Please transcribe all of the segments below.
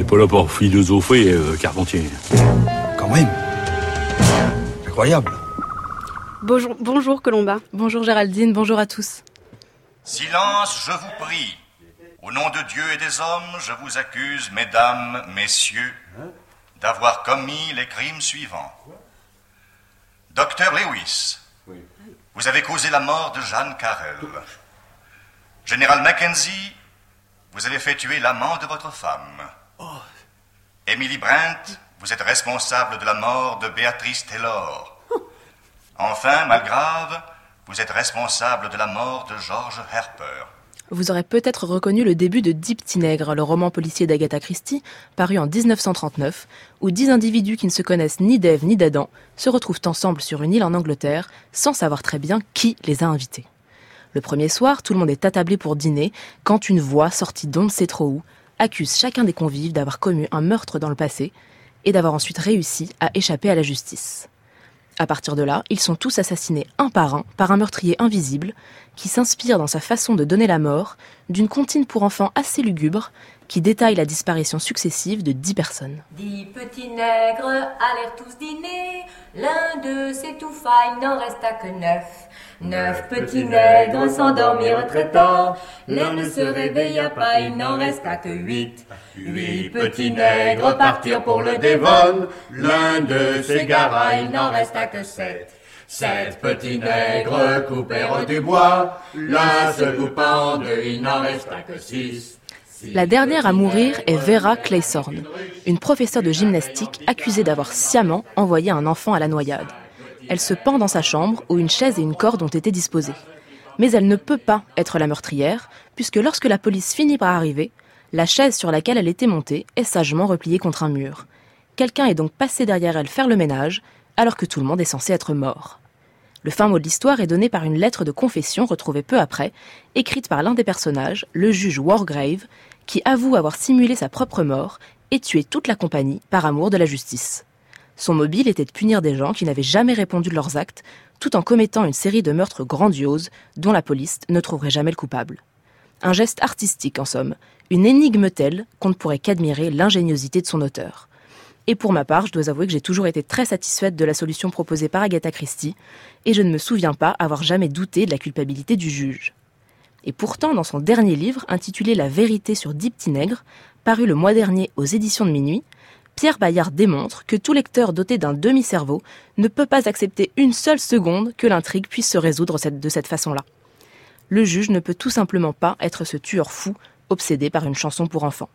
n'est pas là pour philosopher, euh, Carpentier. Quand même. Incroyable. Bonjour, bonjour Colomba. Bonjour Géraldine, bonjour à tous. Silence, je vous prie. Au nom de Dieu et des hommes, je vous accuse, mesdames, messieurs, d'avoir commis les crimes suivants. Docteur Lewis, vous avez causé la mort de Jeanne Carrel. Général Mackenzie, vous avez fait tuer l'amant de votre femme. Emily Brent, vous êtes responsable de la mort de Béatrice Taylor. Enfin, Malgrave, vous êtes responsable de la mort de George Harper. Vous aurez peut-être reconnu le début de Deep Tinègre, le roman policier d'Agatha Christie, paru en 1939, où dix individus qui ne se connaissent ni d'Ève ni d'Adam se retrouvent ensemble sur une île en Angleterre sans savoir très bien qui les a invités. Le premier soir, tout le monde est attablé pour dîner quand une voix sortie d'on ne sait trop où accuse chacun des convives d'avoir commis un meurtre dans le passé et d'avoir ensuite réussi à échapper à la justice. À partir de là, ils sont tous assassinés un par un par un meurtrier invisible qui s'inspire dans sa façon de donner la mort d'une comptine pour enfants assez lugubre qui détaille la disparition successive de dix personnes. D'eux s'étouffa, il n'en resta que neuf. Neuf petits nègres s'endormirent très tard, l'un ne se réveilla pas, il n'en resta que huit. Huit petits nègres partirent pour le Devon, l'un d'eux s'égara, il n'en resta que sept. Sept petits nègres coupèrent du bois, l'un se coupa en deux, il n'en resta que six. La dernière à mourir est Vera Claysorn, une professeure de gymnastique accusée d'avoir sciemment envoyé un enfant à la noyade. Elle se pend dans sa chambre où une chaise et une corde ont été disposées. Mais elle ne peut pas être la meurtrière, puisque lorsque la police finit par arriver, la chaise sur laquelle elle était montée est sagement repliée contre un mur. Quelqu'un est donc passé derrière elle faire le ménage, alors que tout le monde est censé être mort. Le fin mot de l'histoire est donné par une lettre de confession retrouvée peu après, écrite par l'un des personnages, le juge Wargrave, qui avoue avoir simulé sa propre mort et tué toute la compagnie par amour de la justice. Son mobile était de punir des gens qui n'avaient jamais répondu de leurs actes, tout en commettant une série de meurtres grandioses dont la police ne trouverait jamais le coupable. Un geste artistique, en somme, une énigme telle qu'on ne pourrait qu'admirer l'ingéniosité de son auteur. Et pour ma part, je dois avouer que j'ai toujours été très satisfaite de la solution proposée par Agatha Christie, et je ne me souviens pas avoir jamais douté de la culpabilité du juge. Et pourtant, dans son dernier livre, intitulé La vérité sur Deep Tinègre, paru le mois dernier aux éditions de Minuit, Pierre Bayard démontre que tout lecteur doté d'un demi-cerveau ne peut pas accepter une seule seconde que l'intrigue puisse se résoudre de cette façon-là. Le juge ne peut tout simplement pas être ce tueur fou obsédé par une chanson pour enfants.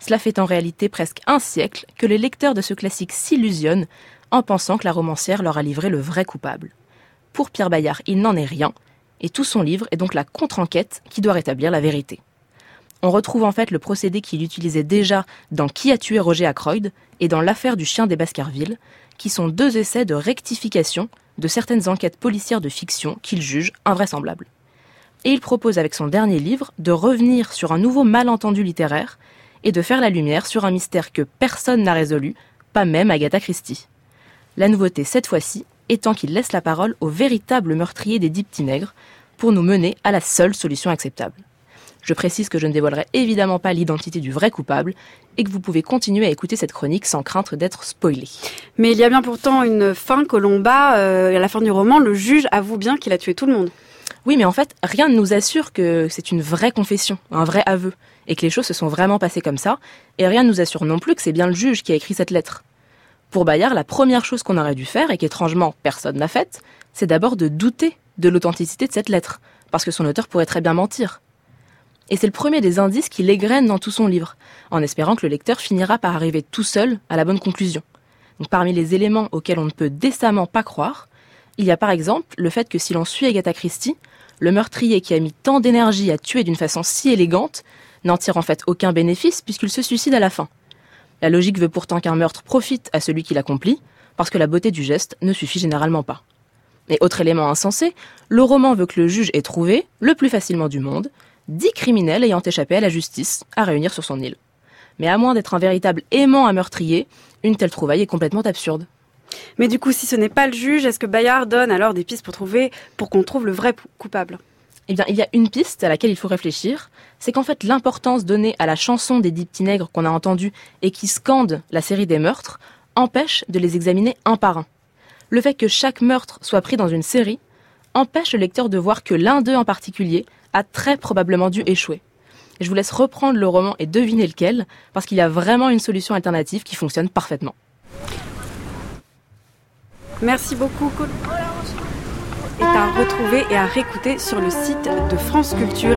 Cela fait en réalité presque un siècle que les lecteurs de ce classique s'illusionnent en pensant que la romancière leur a livré le vrai coupable. Pour Pierre Bayard, il n'en est rien, et tout son livre est donc la contre-enquête qui doit rétablir la vérité. On retrouve en fait le procédé qu'il utilisait déjà dans Qui a tué Roger Ackroyd et dans l'affaire du chien des Baskerville, qui sont deux essais de rectification de certaines enquêtes policières de fiction qu'il juge invraisemblables. Et il propose avec son dernier livre de revenir sur un nouveau malentendu littéraire et de faire la lumière sur un mystère que personne n'a résolu, pas même Agatha Christie. La nouveauté cette fois-ci étant qu'il laisse la parole au véritable meurtrier des dix petits pour nous mener à la seule solution acceptable. Je précise que je ne dévoilerai évidemment pas l'identité du vrai coupable et que vous pouvez continuer à écouter cette chronique sans crainte d'être spoilé. Mais il y a bien pourtant une fin, Colomba. Euh, à la fin du roman, le juge avoue bien qu'il a tué tout le monde. Oui, mais en fait, rien ne nous assure que c'est une vraie confession, un vrai aveu, et que les choses se sont vraiment passées comme ça, et rien ne nous assure non plus que c'est bien le juge qui a écrit cette lettre. Pour Bayard, la première chose qu'on aurait dû faire, et qu'étrangement personne n'a faite, c'est d'abord de douter de l'authenticité de cette lettre, parce que son auteur pourrait très bien mentir. Et c'est le premier des indices qu'il égrène dans tout son livre, en espérant que le lecteur finira par arriver tout seul à la bonne conclusion. Parmi les éléments auxquels on ne peut décemment pas croire, il y a par exemple le fait que si l'on suit Agatha Christie, le meurtrier qui a mis tant d'énergie à tuer d'une façon si élégante n'en tire en fait aucun bénéfice puisqu'il se suicide à la fin. La logique veut pourtant qu'un meurtre profite à celui qui l'accomplit, parce que la beauté du geste ne suffit généralement pas. Et autre élément insensé, le roman veut que le juge ait trouvé, le plus facilement du monde, dix criminels ayant échappé à la justice à réunir sur son île. Mais à moins d'être un véritable aimant à meurtrier, une telle trouvaille est complètement absurde. Mais du coup, si ce n'est pas le juge, est-ce que Bayard donne alors des pistes pour trouver, pour qu'on trouve le vrai coupable? Eh bien, il y a une piste à laquelle il faut réfléchir, c'est qu'en fait l'importance donnée à la chanson des dix qu'on a entendue et qui scande la série des meurtres empêche de les examiner un par un. Le fait que chaque meurtre soit pris dans une série empêche le lecteur de voir que l'un d'eux en particulier a très probablement dû échouer. je vous laisse reprendre le roman et deviner lequel, parce qu'il y a vraiment une solution alternative qui fonctionne parfaitement. Merci beaucoup, est à retrouver et à réécouter sur le site de France Culture